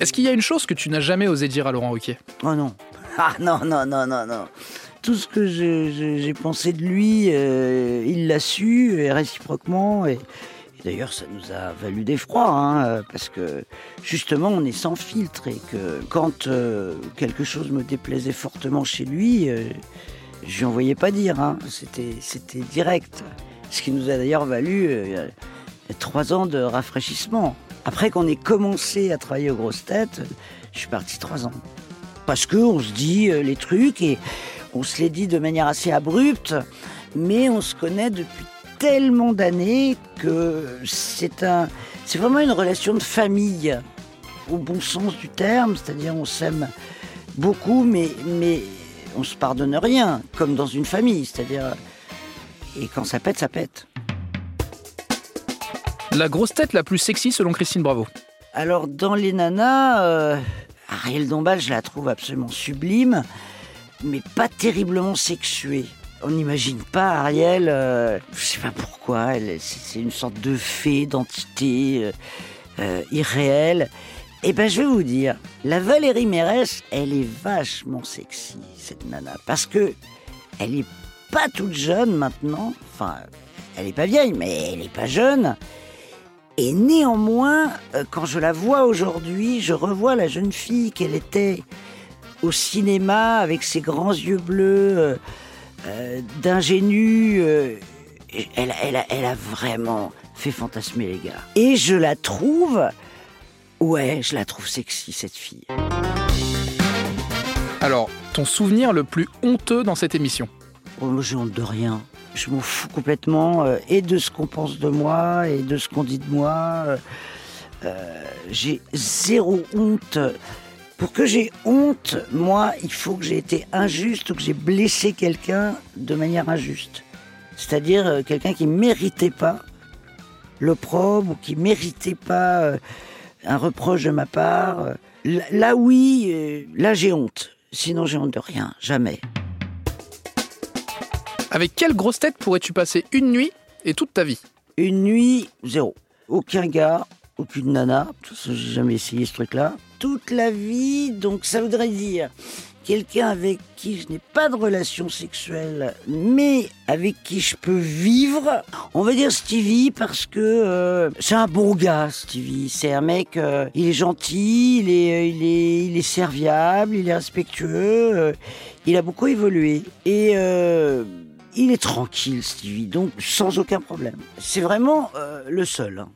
Est-ce qu'il y a une chose que tu n'as jamais osé dire à Laurent Ruquier Oh non. Ah non, non, non, non, non. Tout ce que j'ai pensé de lui, euh, il l'a su, et réciproquement. Et, d'ailleurs, ça nous a valu d'effroi, hein, euh, parce que justement, on est sans filtre. Et que quand euh, quelque chose me déplaisait fortement chez lui, euh, je lui envoyais pas dire. hein. C'était c'était direct. Ce qui nous a d'ailleurs valu euh, trois ans de rafraîchissement. Après qu'on ait commencé à travailler aux grosses têtes, je suis parti trois ans. Parce que on se dit euh, les trucs et on se les dit de manière assez abrupte, mais on se connaît depuis tellement d'années que c'est un, c'est vraiment une relation de famille au bon sens du terme, c'est-à-dire on s'aime beaucoup, mais mais on se pardonne rien, comme dans une famille, c'est-à-dire et quand ça pète, ça pète. La grosse tête la plus sexy selon Christine Bravo. Alors, dans les nanas, euh, Ariel Dombal, je la trouve absolument sublime, mais pas terriblement sexuée. On n'imagine pas Ariel, euh, je sais pas pourquoi, c'est une sorte de fée, d'entité euh, euh, irréelle. Eh ben, je vais vous dire, la Valérie Mérès, elle est vachement sexy, cette nana, parce que elle est pas toute jeune maintenant. Enfin, elle est pas vieille, mais elle est pas jeune. Et néanmoins, euh, quand je la vois aujourd'hui, je revois la jeune fille qu'elle était au cinéma avec ses grands yeux bleus, euh, euh, d'ingénue. euh, elle, elle, a- elle a vraiment fait fantasmer les gars. Et je la trouve, ouais, je la trouve sexy cette fille. Alors, ton souvenir le plus honteux dans cette émission? Oh, j'ai honte de rien. Je m'en fous complètement euh, et de ce qu'on pense de moi et de ce qu'on dit de moi. Euh, euh, j'ai zéro honte. Pour que j'ai honte, moi, il faut que j'ai été injuste ou que j'ai blessé quelqu'un de manière injuste. C'est-à-dire quelqu'un qui méritait pas l'opprobre ou qui méritait pas un reproche de ma part. Là, oui, là j'ai honte. Sinon j'ai honte de rien, jamais. Avec quelle grosse tête pourrais-tu passer une nuit et toute ta vie? Une nuit, zéro. Aucun gars, aucune nana. J'ai jamais essayé ce truc-là. Toute la vie, donc ça voudrait dire quelqu'un avec qui je n'ai pas de relation sexuelle, mais avec qui je peux vivre. On va dire Stevie parce que euh, c'est un bon gars, Stevie. C'est un mec, euh, il est gentil, il est, euh, il est, il est serviable, il est respectueux. il a beaucoup évolué et il est tranquille, Stevie, donc sans aucun problème. C'est vraiment euh, le seul. hein.